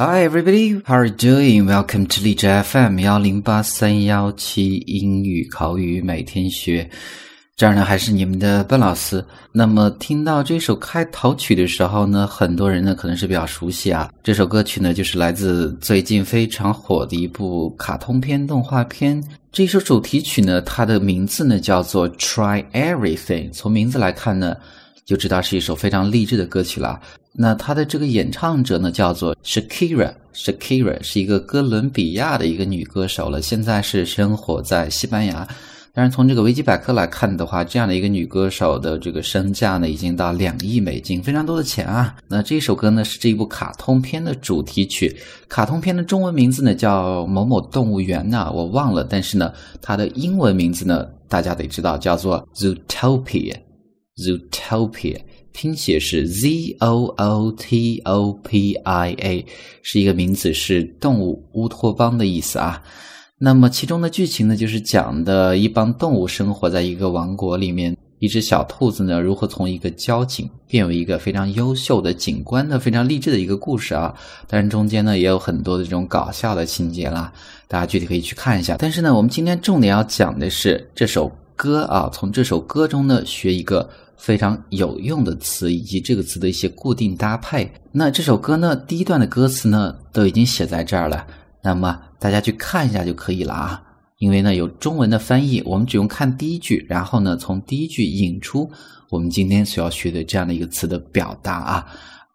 Hi everybody, how are you doing? Welcome to 荔枝 FM 幺零八三幺七英语口语每天学。这儿呢还是你们的笨老师。那么听到这首开头曲的时候呢，很多人呢可能是比较熟悉啊。这首歌曲呢就是来自最近非常火的一部卡通片动画片。这首主题曲呢，它的名字呢叫做 Try Everything。从名字来看呢，就知道是一首非常励志的歌曲了。那它的这个演唱者呢叫做 Shakira，Shakira 是一个哥伦比亚的一个女歌手了，现在是生活在西班牙。但是从这个维基百科来看的话，这样的一个女歌手的这个身价呢，已经到两亿美金，非常多的钱啊。那这首歌呢是这一部卡通片的主题曲，卡通片的中文名字呢叫某某动物园呐，我忘了。但是呢，它的英文名字呢，大家得知道，叫做 Zootopia Zootopia，拼写是 Z O O T O P I A，是一个名字，是动物乌托邦的意思啊。那么其中的剧情呢，就是讲的一帮动物生活在一个王国里面，一只小兔子呢如何从一个交警变为一个非常优秀的警官的非常励志的一个故事啊。当然中间呢也有很多的这种搞笑的情节啦，大家具体可以去看一下。但是呢，我们今天重点要讲的是这首歌啊，从这首歌中呢学一个非常有用的词以及这个词的一些固定搭配。那这首歌呢，第一段的歌词呢都已经写在这儿了。那么大家去看一下就可以了啊，因为呢有中文的翻译，我们只用看第一句，然后呢从第一句引出我们今天所要学的这样的一个词的表达啊。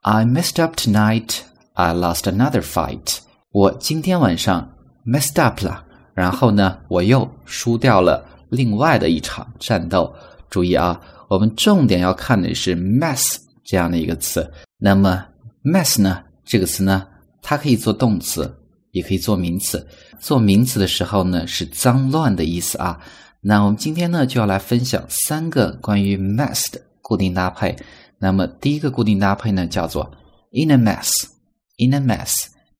I messed up tonight. I lost another fight. 我今天晚上 messed up 了，然后呢我又输掉了另外的一场战斗。注意啊，我们重点要看的是 mess 这样的一个词。那么 mess 呢这个词呢，它可以做动词。也可以做名词，做名词的时候呢是脏乱的意思啊。那我们今天呢就要来分享三个关于 mess 的固定搭配。那么第一个固定搭配呢叫做 in a mess，in a mess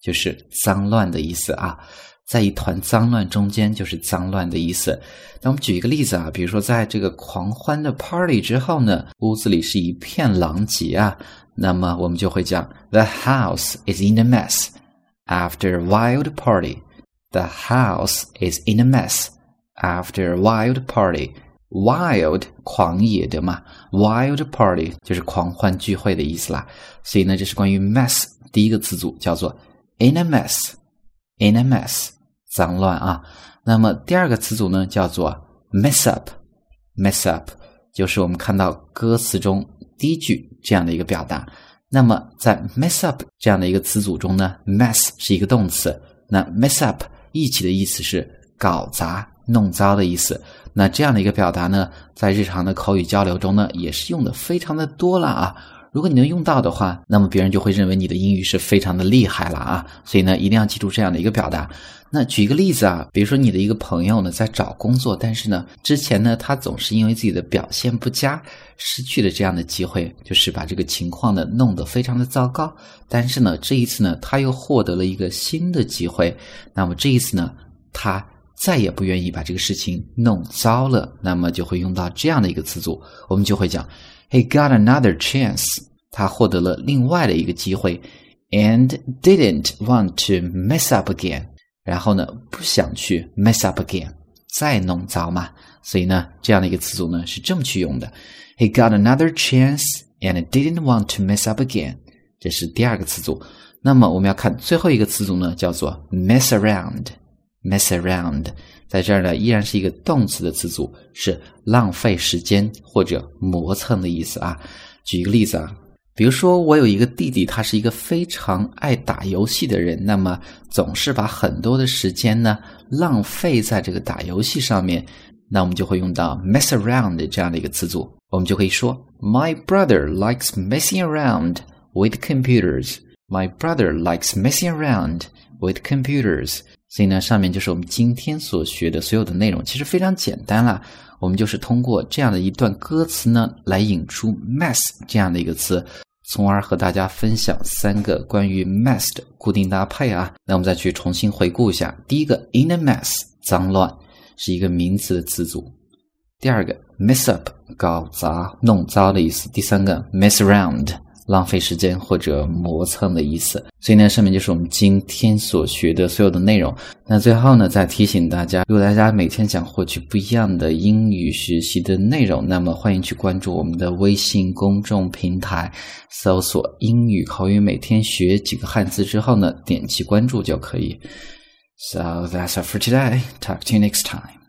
就是脏乱的意思啊，在一团脏乱中间就是脏乱的意思。那我们举一个例子啊，比如说在这个狂欢的 party 之后呢，屋子里是一片狼藉啊，那么我们就会讲 the house is in a mess。After a wild party, the house is in a mess. After a wild party, wild 狂野的嘛，wild party 就是狂欢聚会的意思啦。所以呢，这是关于 mess 第一个词组叫做 in a mess In a mess 脏乱啊。那么第二个词组呢叫做 mess up，mess up 就是我们看到歌词中第一句这样的一个表达。那么，在 mess up 这样的一个词组中呢，mess 是一个动词。那 mess up 一起的意思是搞砸、弄糟的意思。那这样的一个表达呢，在日常的口语交流中呢，也是用的非常的多了啊。如果你能用到的话，那么别人就会认为你的英语是非常的厉害了啊！所以呢，一定要记住这样的一个表达。那举一个例子啊，比如说你的一个朋友呢在找工作，但是呢，之前呢他总是因为自己的表现不佳，失去了这样的机会，就是把这个情况呢弄得非常的糟糕。但是呢，这一次呢，他又获得了一个新的机会，那么这一次呢，他再也不愿意把这个事情弄糟了，那么就会用到这样的一个词组，我们就会讲。He got another chance. 他获得了另外的一个机会，and didn't want to mess up again. 然后呢，不想去 mess up again，再弄糟嘛。所以呢，这样的一个词组呢是这么去用的。He got another chance and didn't want to mess up again. 这是第二个词组。那么我们要看最后一个词组呢，叫做 mess around。 Mess around，在这儿呢依然是一个动词的词组，是浪费时间或者磨蹭的意思啊。举一个例子啊，比如说我有一个弟弟，他是一个非常爱打游戏的人，那么总是把很多的时间呢浪费在这个打游戏上面，那我们就会用到 mess around 这样的一个词组，我们就可以说 My brother likes messing around with computers. My brother likes messing around with computers. 所以呢，上面就是我们今天所学的所有的内容，其实非常简单啦。我们就是通过这样的一段歌词呢，来引出 mess 这样的一个词，从而和大家分享三个关于 mess 的固定搭配啊。那我们再去重新回顾一下：第一个，in a mess，脏乱，是一个名词的词组；第二个，mess up，搞砸、弄糟的意思；第三个，mess around，浪费时间或者磨蹭的意思。所以呢，上面就是我们今天所学的所有的内容。那最后呢，再提醒大家，如果大家每天想获取不一样的英语学习的内容，那么欢迎去关注我们的微信公众平台，搜索“英语口语每天学几个汉字”之后呢，点击关注就可以。So that's all for today. Talk to you next time.